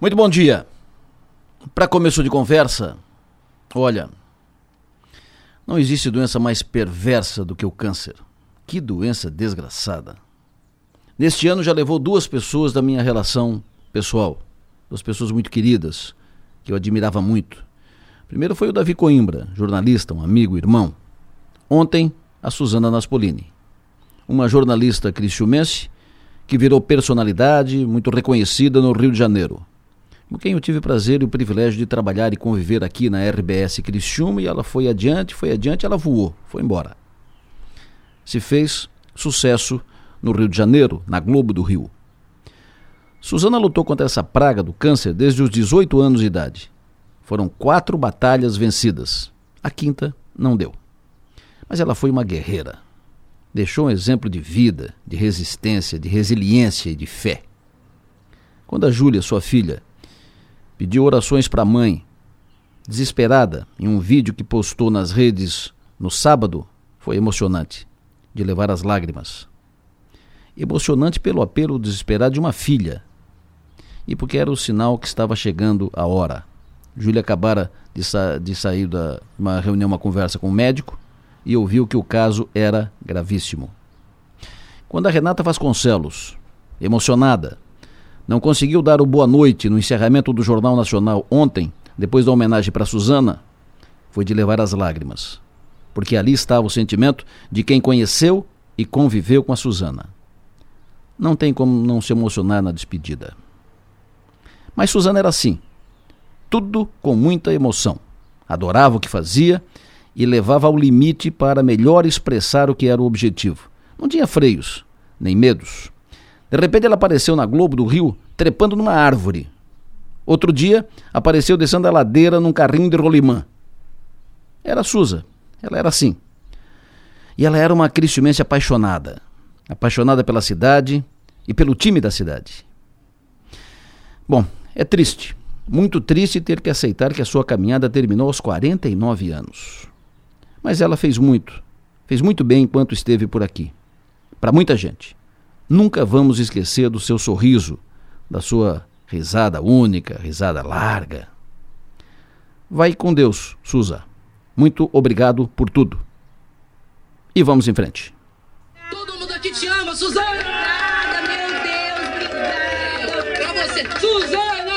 Muito bom dia. Para começo de conversa, olha, não existe doença mais perversa do que o câncer. Que doença desgraçada. Neste ano já levou duas pessoas da minha relação pessoal, duas pessoas muito queridas, que eu admirava muito. Primeiro foi o Davi Coimbra, jornalista, um amigo, irmão. Ontem, a Suzana Naspolini, uma jornalista cristiumense que virou personalidade muito reconhecida no Rio de Janeiro com quem eu tive o prazer e o privilégio de trabalhar e conviver aqui na RBS Criciúma, e ela foi adiante, foi adiante, ela voou, foi embora. Se fez sucesso no Rio de Janeiro, na Globo do Rio. Suzana lutou contra essa praga do câncer desde os 18 anos de idade. Foram quatro batalhas vencidas. A quinta não deu. Mas ela foi uma guerreira. Deixou um exemplo de vida, de resistência, de resiliência e de fé. Quando a Júlia, sua filha, pediu orações para a mãe. Desesperada, em um vídeo que postou nas redes no sábado, foi emocionante, de levar as lágrimas. Emocionante pelo apelo desesperado de uma filha. E porque era o sinal que estava chegando a hora. Júlia acabara de, sa de sair de uma reunião, uma conversa com o médico e ouviu que o caso era gravíssimo. Quando a Renata Vasconcelos, emocionada, não conseguiu dar o boa noite no encerramento do Jornal Nacional ontem, depois da homenagem para Suzana, foi de levar as lágrimas, porque ali estava o sentimento de quem conheceu e conviveu com a Suzana. Não tem como não se emocionar na despedida. Mas Suzana era assim, tudo com muita emoção. Adorava o que fazia e levava ao limite para melhor expressar o que era o objetivo. Não tinha freios, nem medos. De repente ela apareceu na Globo do Rio, trepando numa árvore. Outro dia, apareceu descendo a ladeira num carrinho de rolimã. Era Suza. Ela era assim. E ela era uma cristiumense apaixonada. Apaixonada pela cidade e pelo time da cidade. Bom, é triste. Muito triste ter que aceitar que a sua caminhada terminou aos 49 anos. Mas ela fez muito. Fez muito bem enquanto esteve por aqui. Para muita gente. Nunca vamos esquecer do seu sorriso, da sua risada única, risada larga. Vai com Deus, Suza. Muito obrigado por tudo. E vamos em frente. Todo mundo aqui te ama, Suzana! Obrigada, meu Deus, obrigada. Pra você, Suzana!